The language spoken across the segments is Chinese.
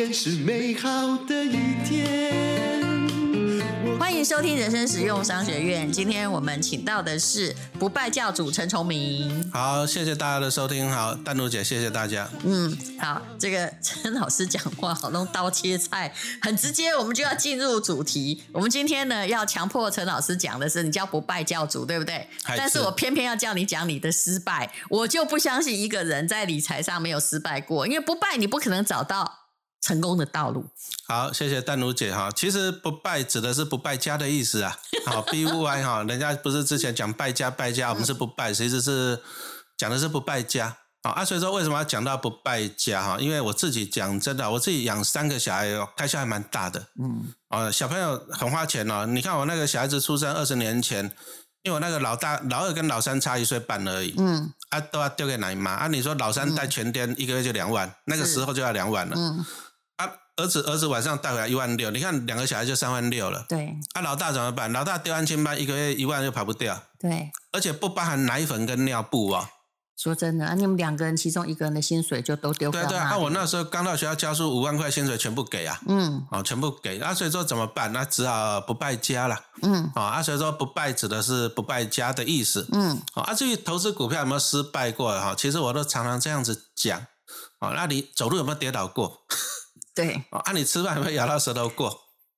天是美好的一天。欢迎收听人生实用商学院。今天我们请到的是不败教主陈崇明。好，谢谢大家的收听。好，丹如姐，谢谢大家。嗯，好，这个陈老师讲话好弄刀切菜，很直接。我们就要进入主题。我们今天呢，要强迫陈老师讲的是，你叫不败教主，对不对？是但是我偏偏要叫你讲你的失败，我就不相信一个人在理财上没有失败过，因为不败你不可能找到成功的道路。好，谢谢丹如姐哈。其实不败指的是不败家的意思啊。好，B U I 哈，人家不是之前讲败家败家，我们是不败，其实是讲的是不败家。好啊，所以说为什么要讲到不败家哈？因为我自己讲真的，我自己养三个小孩哦，开销还蛮大的。嗯，啊，小朋友很花钱哦。你看我那个小孩子出生二十年前，因为我那个老大、老二跟老三差一岁半而已。嗯啊，都要丢给奶妈啊！你说老三带全天、一个月就两万，那个时候就要两万了。嗯，啊，儿子儿子晚上带回来一万六，你看两个小孩就三万六了。对啊，老大怎么办？老大丢安亲班，一个月一万又跑不掉，对。而且不包含奶粉跟尿布哦。说真的，啊，你们两个人其中一个人的薪水就都丢对对，啊，那我那时候刚到学校教书，五万块薪水全部给啊，嗯哦，全部给啊，所以说怎么办？那只好不败家了。嗯啊，啊，所以说不败指的是不败家的意思。嗯好啊，至于投资股票有没有失败过哈，其实我都常常这样子讲。哦，那你走路有没有跌倒过？对，哦，啊，你吃饭有没有咬到舌头过？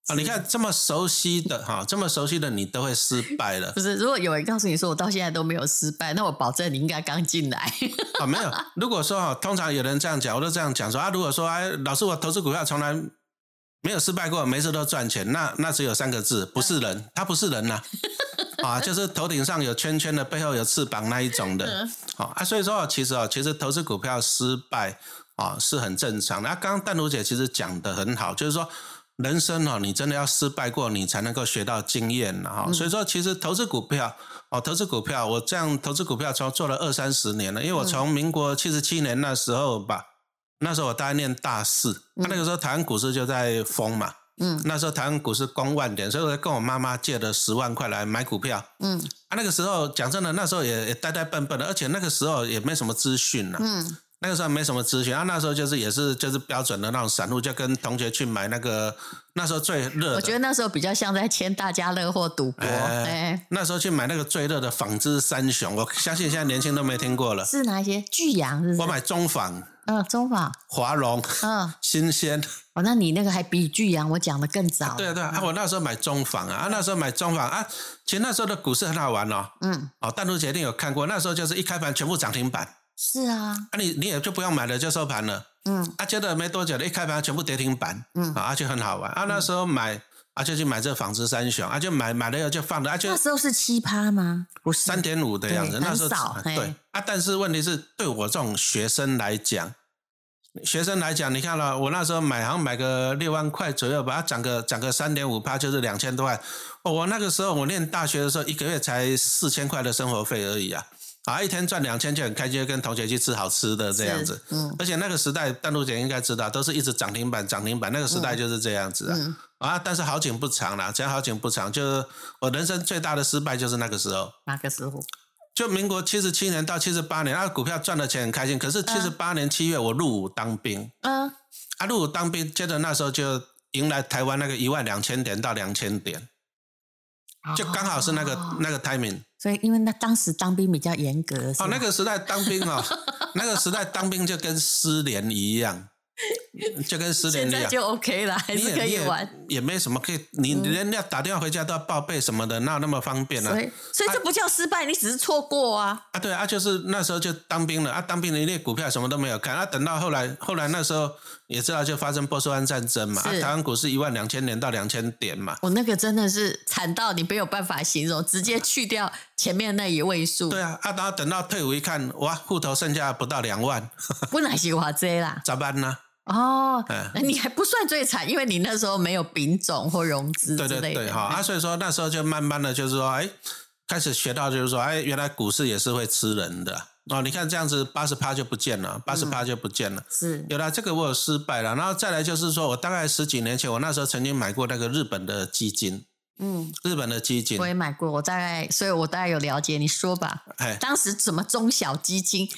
啊，你看这么熟悉的哈，这么熟悉的你都会失败了 不。是，如果有人告诉你说我到现在都没有失败，那我保证你应该刚进来。啊，没有。如果说哈，通常有人这样讲，我都这样讲说啊，如果说哎，老师我投资股票从来没有失败过，每次都赚钱，那那只有三个字，不是人，他不是人呐、啊，就是头顶上有圈圈的，背后有翅膀那一种的。好、啊，所以说其实啊，其实投资股票失败啊是很正常的。啊，刚刚淡如姐其实讲的很好，就是说。人生哦，你真的要失败过，你才能够学到经验哈、所以说，其实投资股票哦，投资股票，我这样投资股票从做了二三十年了，因为我从民国七十七年那时候吧，那时候我大概念大四，那、那个时候台湾股市就在疯嘛，嗯那时候台湾股市攻万点，所以我跟我妈妈借了十万块来买股票。嗯啊，那个时候讲真的，那时候也也呆呆笨笨的，而且那个时候也没什么资讯呐、嗯那个时候没什么资讯啊，那时候就是也是就是标准的那种散户，就跟同学去买那个那时候最热，我觉得那时候比较像在签大家乐或赌博。哎哎，那时候去买那个最热的纺织三雄，我相信现在年轻都没听过了。是哪一些？巨阳是？我买中纺、嗯中纺华龙、嗯新鲜，哦，那你那个还比巨阳我讲的更早。对啊对啊，我那时候买中纺啊，啊那时候买中纺啊，其实那时候的股市很好玩哦。嗯，哦，淡如姐一定有看过，那时候就是一开盘全部涨停板，是啊，啊你你也就不用买了，就收盘了。嗯啊，接着没多久的一开盘全部跌停板，嗯啊就很好玩啊。那时候买啊就去买这纺织三雄啊，就买买了以后就放着啊就那时候是七趴吗？不是，三点五的样子，对那时候少对啊，但是问题是对我这种学生来讲，学生来讲，你看了我那时候买好像买个六万块左右吧，它涨个涨个三点五趴，就是两千多块。哦，我那个时候我念大学的时候，一个月才四千块的生活费而已啊，啊，一天赚两千就很开心，跟同学去吃好吃的这样子。嗯而且那个时代，淡如姐应该知道，都是一直涨停板涨停板，那个时代就是这样子啊。嗯啊，但是好景不长啦，讲好景不长，就是我人生最大的失败就是那个时候。那个时候？就民国七十七年到七十八年，那个，股票赚的钱很开心。可是七十八年七月我入伍当兵，嗯啊，入伍当兵，接着那时候就迎来台湾那个一万两千点到两千点，就刚好是那个、哦。那个 timing。所以因为那当时当兵比较严格，哦，那个时代当兵哦，那个时代当兵就跟失联一样，就跟失联一样。现在就 OK 了，还是可以玩。也没什么可以，你人家打电话回家都要报备什么的，哪有那么方便呢、所以，所以这不叫失败，你只是错过啊。啊，对啊，就是那时候就当兵了啊，当兵的那股票什么都没有看啊，等到后来，后来那时候也知道就发生波斯湾战争嘛，啊，台湾股市一万两千点到两千点嘛，我那个真的是惨到你没有办法形容，直接去掉前面那一位数，对啊，啊，然后等到退伍一看，哇，户头剩下不到两万，不能是话这啦。咋办呢？哦你还不算最惨，因为你那时候没有丙种或融资对之类的。对对，哈啊，所以说那时候就慢慢的就是说，哎，开始学到就是说，哎，原来股市也是会吃人的哦。你看这样子，八十趴就不见了，八十趴就不见了。是有了这个我有失败了，然后再来就是说我大概十几年前，我那时候曾经买过那个日本的基金，嗯，日本的基金我，也买过，我大概，所以我大概有了解。你说吧，哎，当时怎么中小基金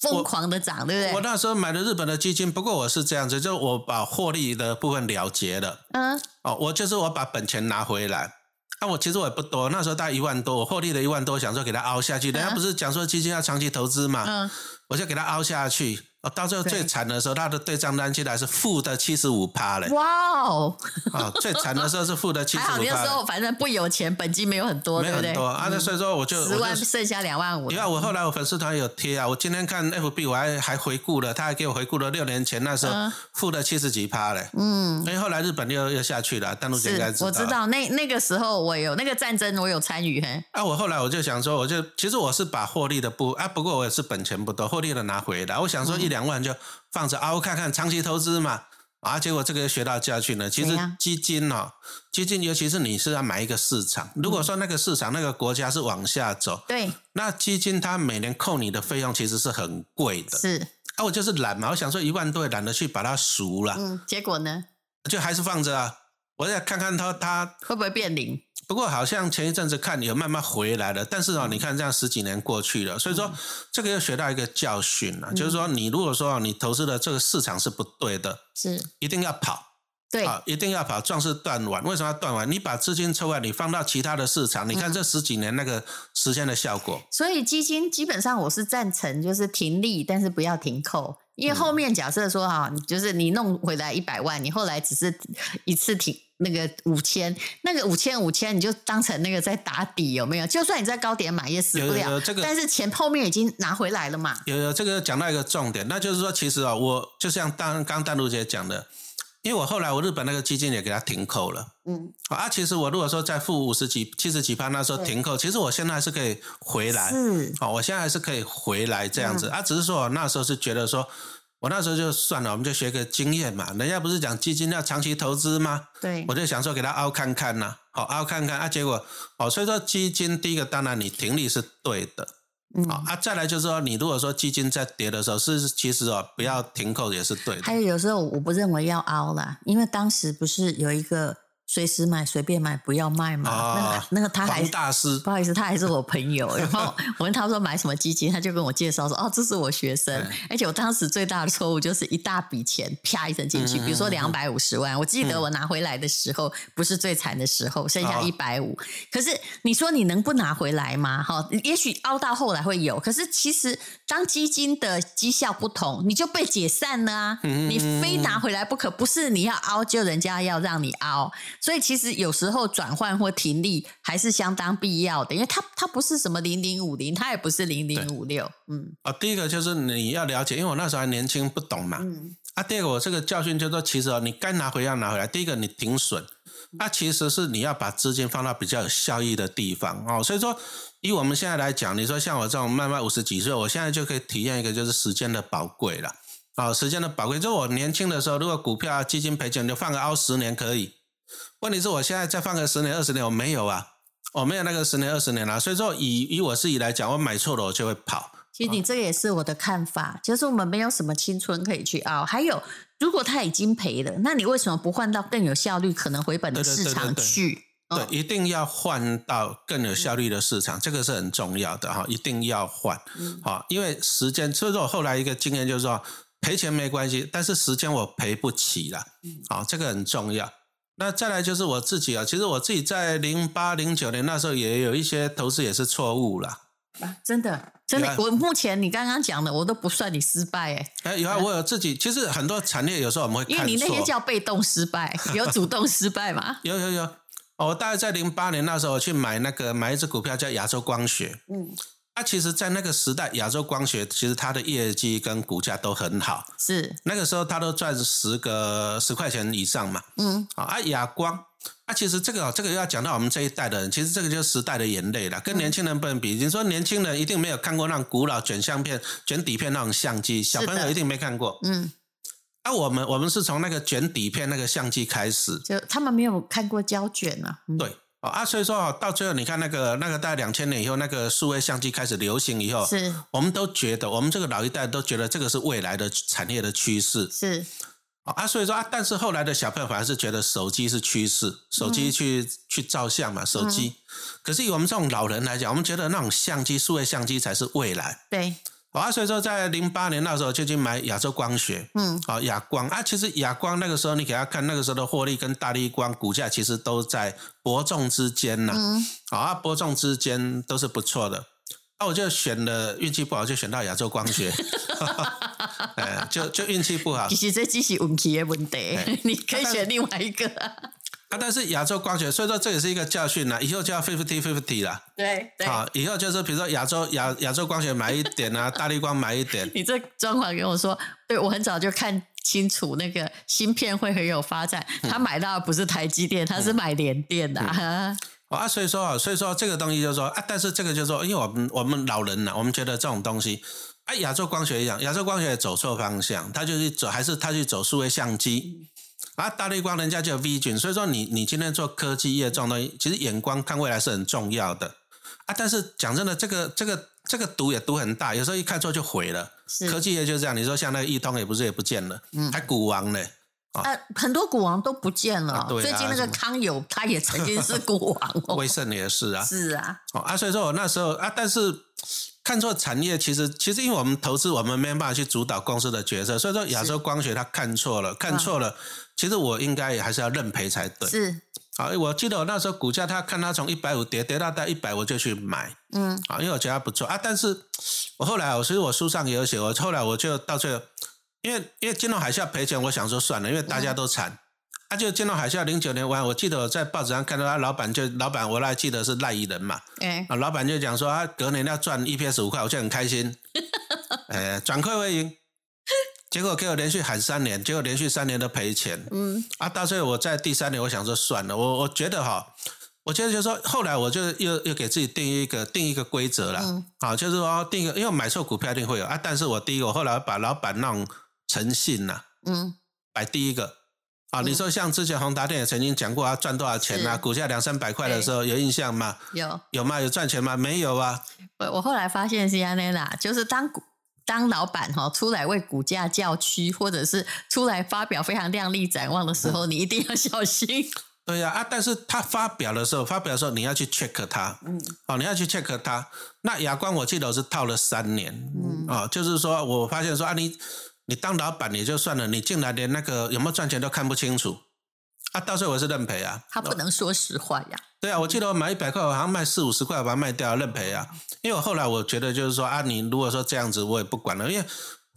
疯狂的涨，对不对？我那时候买的日本的基金，不过我是这样子，就我把获利的部分了结了。嗯，哦，我就是我把本钱拿回来。那、我其实我也不多，那时候大概一万多，我获利了一万多，想说给它凹下去。人家不是讲说基金要长期投资嘛，嗯我就给它凹下去。哦，到最后最惨的时候，他的对账单进来是负的七十五趴嘞。哇哦，啊、最惨的时候是负的七十五趴，那时候反正不有钱，本金没有很多，没？很多啊。那所以说我就十万剩下两万五因为我后来我粉丝团有贴啊，我今天看 FB 我还还回顾了，他还给我回顾了六年前那时候嗯负的七十几趴嘞。嗯，因为后来日本又又下去了，大陆姐应该是，我知道。那那个时候我有那个战争，我有参与，嘿，啊，我后来我就想说，我就其实我是把获利的不啊，不过我也是本钱不多，获利的拿回来。我想嗯说一两万就放着啊，我看看长期投资嘛。啊，结果这个学到教训了。其实基金哦，基金尤其是你是要买一个市场，如果说那个市场那个国家是往下走，对，那基金它每年扣你的费用其实是很贵的。是，啊，我就是懒嘛，我想说一万多也懒得去把它赎了，嗯，结果呢，就还是放着啊。我要看看它它会不会变零？不过好像前一阵子看有慢慢回来了，但是哦，你看这样十几年过去了，所以说这个又学到一个教训了，就是说你如果说你投资的这个市场是不对的，是，一定要跑对，啊，一定要跑，壮士断腕。为什么要断腕？你把资金抽来，你放到其他的市场，你看这十几年那个实现的效果，所以基金基本上我是赞成，就是停利，但是不要停扣。因为后面假设说哈，你就是你弄回来一百万，你后来只是一次停那个五千，那个五千五千你就当成那个在打底，有没有？就算你在高点买也死不有了，有有这个但是钱后面已经拿回来了嘛。有有这个讲到一个重点，那就是说，其实啊、我就像当刚丹如姐讲的，因为我后来我日本那个基金也给它停扣了。嗯，啊，其实我如果说在负五十几、七十几趴那时候停扣，其实我现在还是可以回来。是，哦，我现在还是可以回来这嗯样子、啊，只是说我那时候是觉得说，我那时候就算了，我们就学个经验嘛。人家不是讲基金要长期投资吗？对我，就想说给他凹看看呐、好、凹看看啊，结果哦，所以说基金第一个当然你停利是对的，嗯，好、啊，再来就是说你如果说基金在跌的时候，是其实哦不要停扣也是对的还。有有时候我不认为要凹啦，因为当时不是有一个随时买随便买不要卖嘛，那个啊那个他还黄大师不好意思，他还是我朋友。然后我问他说买什么基金，他就跟我介绍说，哦，这是我学生。而且我当时最大的错误就是一大笔钱啪一声进去，嗯比如说两百五十万。我记得我拿回来的时候不是最惨的时候，剩下哦一百五。可是你说你能不拿回来吗？哈，也许凹到后来会有，可是其实当基金的绩效不同，你就被解散了你非拿回来不可，不是你要凹就人家要让你凹。所以其实有时候转换或停利还是相当必要的，因为它它不是什么零零五零，它也不是零零五六，嗯啊、第一个就是你要了解，因为我那时候还年轻不懂嘛。嗯，啊，第二个我这个教训就是说，其实哦，你该拿回要拿回来。第一个你停损，那、其实是你要把资金放到比较有效益的地方哦。所以说，以我们现在来讲，你说像我这种慢慢五十几岁，我现在就可以体验一个就是时间的宝贵了。哦，时间的宝贵，就我年轻的时候，如果股票啊、基金赔钱，你就放个凹十年可以。问题是我现在再放个十年、二十年，我没有啊，我没有那个十年、二十年啊。所以说以，以我自己来讲，我买错了我就会跑。其实你这个也是我的看法，就是我们没有什么青春可以去熬。还有，如果他已经赔了，那你为什么不换到更有效率、可能回本的市场对对对去？对，嗯一定要换到更有效率的市场，这个是很重要的哈，一定要换嗯好，因为时间。所以说我后来一个经验就是说，赔钱没关系，但是时间我赔不起了，嗯好，这个很重要。那再来就是我自己啊，其实我自己在零八零九年那时候也有一些投资也是错误啦。啊真的真的啊，我目前你刚刚讲的，我都不算你失败哎，哎，有啊，我有自己，其实很多产业有时候我们会看因为你那些。叫被动失败，有主动失败吗？有有有，哦我大概在零八年那时候我去买那个买一只股票叫亚洲光学，嗯，那、其实，在那个时代，亚洲光学其实它的业绩跟股价都很好。是，那个时候，它都赚十个十块钱以上嘛。嗯，啊，啊亚光，啊，其实这个哦这个要讲到我们这一代的人，其实这个就是时代的眼泪了，跟年轻人不能比。你说年轻人一定没有看过那种古老卷相片、卷底片那种相机，小朋友一定没看过。嗯，啊，我们我们是从那个卷底片那个相机开始，就他们没有看过胶卷啊，嗯对。哦啊，所以说啊，到最后你看那个那个大概两千年以后，那个数位相机开始流行以后，是我们都觉得，我们这个老一代都觉得这个是未来的产业的趋势。是，啊，所以说啊，但是后来的小朋友反而是觉得手机是趋势，手机去、去照相嘛，手机。可是以我们这种老人来讲，我们觉得那种相机、数位相机才是未来。对，啊，所以说在零八年那时候就去买亚洲光学，嗯，啊，亚光啊，其实亚光那个时候你给他看，那个时候的获利跟大力光股价其实都在伯仲之间呐，嗯，啊，伯仲之间都是不错的。那我就选了，运气不好就选到亚洲光学，哎，就就运气不好其实这只是运气的问题哎，你可以选另外一个。啊。但是亚洲光学，所以说这也是一个教训啦，以后就要 fifty fifty 啦。对对，啊，以后就是比如说亚洲亚亚洲光学买一点啊，大力光买一点，你这装潢跟我说，对我很早就看清楚那个芯片会很有发展。嗯他买到的不是台积电，他是买联电的、啊。啊，所以说啊，所以说这个东西就是说啊，但是这个就是说，因为我们我们老人呢、我们觉得这种东西，啊，亚洲光学一样，亚洲光学也走错方向，他就去走，还是他去走数位相机。啊，大绿光人家就有 V 菌，所以说你你今天做科技业这种东西，其实眼光看未来是很重要的啊。但是讲真的，这个这个这个赌也赌很大，有时候一看错就毁了。是科技业就这样，你说像那个易通也不是也不见了，嗯还股王呢。啊，很多股王都不见了。啊对啊最近那个康友，他也曾经是股王哦。威盛也是啊，是啊，哦啊，所以说我那时候啊，但是看错产业，其实其实因为我们投资，我们没办法去主导公司的决策，所以说亚洲光学他看错了，看错了，其实我应该也还是要认赔才对。是，好，我记得我那时候股价，他看他从一百五跌跌到到一百，我就去买嗯，啊，因为我觉得它不错啊。但是我后来，我其实我书上也有写，我后来我就到最后，因为因为金融海啸赔钱，我想说算了，因为大家都惨。啊，就金融海啸零九年完，我记得我在报纸上看到他老板就老板，我还记得是赖以人嘛，哎、啊，老板就讲说他隔年要赚 EPS 五块，我就很开心，呃，转亏为盈。结果给我连续喊三年，结果连续三年都赔钱。嗯，啊，到最后我在第三年，我想说算了，我我觉得哈，我觉得就是说，后来我就又又给自己定一个定一个规则了，嗯。啊，就是说定一个，因为买错股票一定会有啊，但是我第一个，我后来把老板那种诚信呐、嗯，摆第一个。啊，你说像之前宏达电也曾经讲过，啊赚多少钱啊？股价两三百块的时候，有印象吗？有。有吗？有赚钱吗？没有啊。我我后来发现是安内啦，就是当股当老板哈出来为股价叫屈，或者是出来发表非常亮丽展望的时候，你一定要小心。对呀啊但是他发表的时候，发表的时候你要去 check 他，嗯，哦，你要去 check 他。那亚光我记得我是套了三年，嗯哦，就是说我发现说啊，你你当老板也就算了，你竟然连那个有没有赚钱都看不清楚，啊，到最后我是认赔啊。他不能说实话呀。对啊，我记得我买一百块，我好像卖四五十块，我把它卖掉，认赔啊。因为我后来我觉得就是说啊，你如果说这样子，我也不管了，因为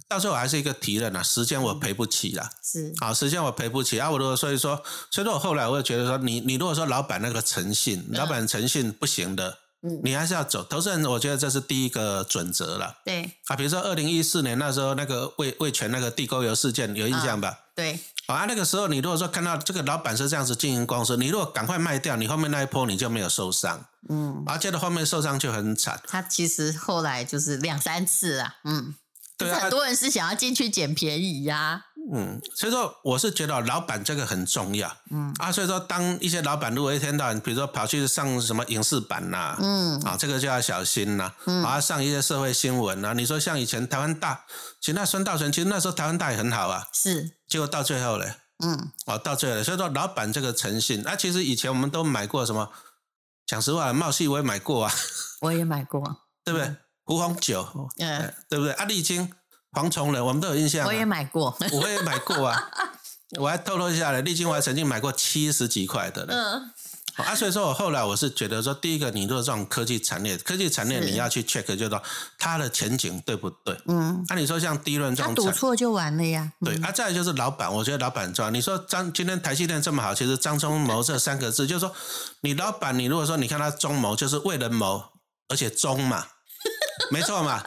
到最后我还是一个提人啊，时间我赔不起啦。是，啊，时间我赔不起啊！我如果所以说，所以说我后来我就觉得说，你你如果说老板那个诚信，老板诚信不行的，嗯，你还是要走。投资人，我觉得这是第一个准则了对啊。比如说二零一四年那时候那个味味全那个地沟油事件有印象吧？对，啊，那个时候你如果说看到这个老板是这样子经营公司，你如果赶快卖掉，你后面那一波你就没有受伤，嗯，而且的后面受伤就很惨。他其实后来就是两三次啊，嗯，对啊很，多人是想要进去捡便宜呀、嗯，所以说我是觉得老板这个很重要。嗯。啊，所以说当一些老板如果一天到晚，比如说跑去上什么影视版呐、嗯。啊，这个就要小心呐、嗯。啊，上一些社会新闻啊，你说像以前台湾大，其实那孙道存，其实那时候台湾大也很好啊，是，结果到最后嘞，嗯，哦，到最后嘞，所以说老板这个诚信，啊，其实以前我们都买过什么，讲实话，茂系我也买过啊，我也买过，对不对？胡红酒，嗯、哎对不对？啊，丽晶、黄崇仁，我们都有印象、啊，我也买过，我也买过啊，我还透露一下嘞，丽晶我还曾经买过七十几块的嘞。嗯，啊，所以说我后来我是觉得说，第一个，你如果这种科技产业，科技产业你要去 check，就是说它的前景对不对？嗯，那、你说像低润这他赌错就完了呀，对，嗯。啊，再来就是老板，我觉得老板很重要。你说张今天台积电这么好，其实张忠谋这三个字，就是说你老板，你如果说你看他忠谋，就是为人谋，而且忠嘛，没错嘛，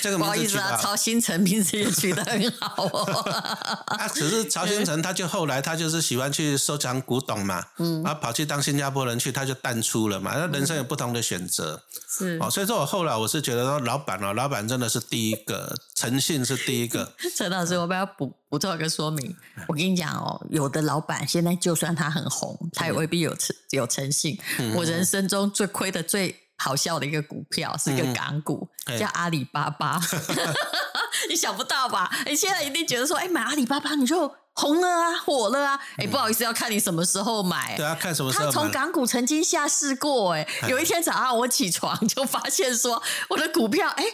这个不好意思啊。曹新成名字也取得很好哦。啊，只是曹新成，他就后来他就是喜欢去收藏古董嘛，嗯，然后，跑去当新加坡人去，他就淡出了嘛。那人生有不同的选择，是哦，所以说我后来我是觉得说，老板哦，老板真的是第一个，诚信是第一个，陈老师，我们要补补充一个说明。我跟你讲哦，有的老板现在就算他很红，他也未必有诚有诚信。嗯我人生中最亏的最好笑的一个股票是一个嗯港股，哎叫阿里巴巴。你想不到吧？你现在一定觉得说，哎，买阿里巴巴你就红了啊，火了啊，哎，不好意思，要看你什么时候买。对啊，看什么时他从。港股曾经下市过，哎，有一天早上我起床就发现说我的股票，哎。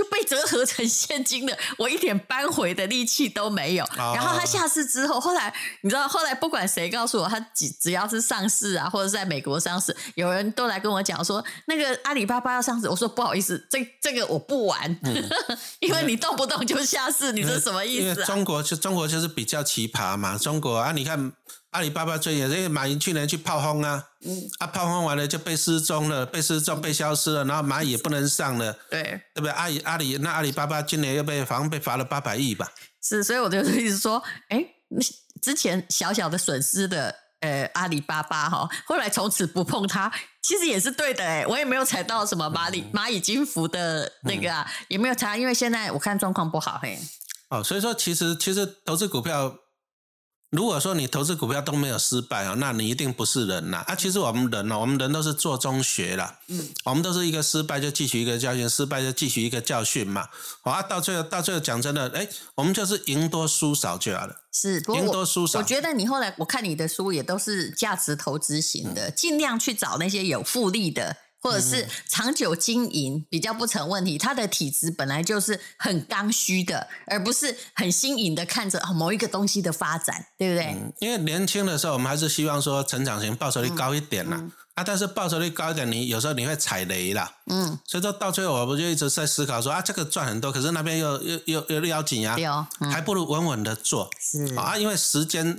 就被折合成现金的，我一点扳回的力气都没有。哦然后他下市之后，后来你知道，后来不管谁告诉我，他只只要是上市啊，或者在美国上市，有人都来跟我讲说，那个阿里巴巴要上市，我说不好意思，这 这个我不玩，因为你动不动就下市，你这什么意因为思啊？中国就中国就是比较奇葩嘛，中国啊，你看阿里巴巴最近，因为马云去年去炮轰啊，嗯啊炮轰完了就被失踪了，被失踪被消失了，然后蚂蚁也不能上了，对，对不对？阿里阿里那阿里巴巴今年又被好像被罚了八百亿吧？是，所以我就一直说，哎，之前小小的损失的。呃，阿里巴巴哈，后来从此不碰它，其实也是对的哎，我也没有踩到什么蚂蚁蚂蚁金服的那个啊，也没有踩，因为现在我看状况不好嘿。哦，所以说其实其实投资股票，如果说你投资股票都没有失败哦，那你一定不是人呐啊！其实我们人哦，我们人都是做中学啦，嗯，我们都是一个失败就汲取一个教训，失败就汲取一个教训嘛。好啊，到最后到最后讲真的，哎，我们就是赢多输少就好了。是，不过赢我多输少我觉得你后来我看你的书也都是价值投资型的，尽量去找那些有复利的。或者是长久经营比较不成问题，他的体质本来就是很刚需的，而不是很新颖的看着啊某一个东西的发展，对不对？嗯，因为年轻的时候，我们还是希望说成长型报酬率高一点啦。嗯啊，但是报酬率高一点，你有时候你会踩雷啦。嗯，所以说到最后，我不就一直在思考说啊，这个赚很多，可是那边又又又又要紧啊，对哦，嗯还不如稳稳的做。是啊，因为时间，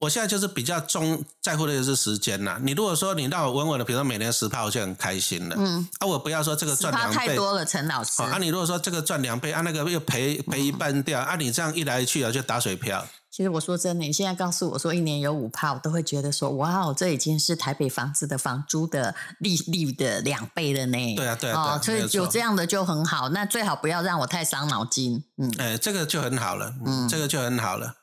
我现在就是比较重在乎的就是时间呐。你如果说你让我稳稳的，比如说每年十趴，我就很开心了。嗯，啊，我不要说这个赚两倍。太多了，陈老师。啊，啊你如果说这个赚两倍，啊，那个又赔赔一半掉，啊，你这样一来一去啊，就打水漂。其实我说真的，你现在告诉我说一年有五趴，我都会觉得说，哇哦，这已经是台北房子的房租的利率的两倍了呢。对啊对啊对啊哦，所以有这样的就很好。那最好不要让我太伤脑筋。嗯，哎，这个就很好了，嗯，这个就很好了。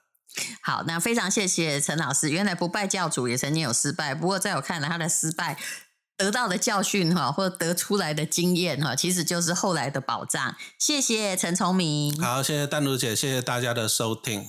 好，那非常谢谢陈老师。原来不败教主也曾经有失败，不过在我看来，他的失败得到的教训哈，或得出来的经验哈，其实就是后来的保障。谢谢陈崇明。好，谢谢丹如姐，谢谢大家的收听。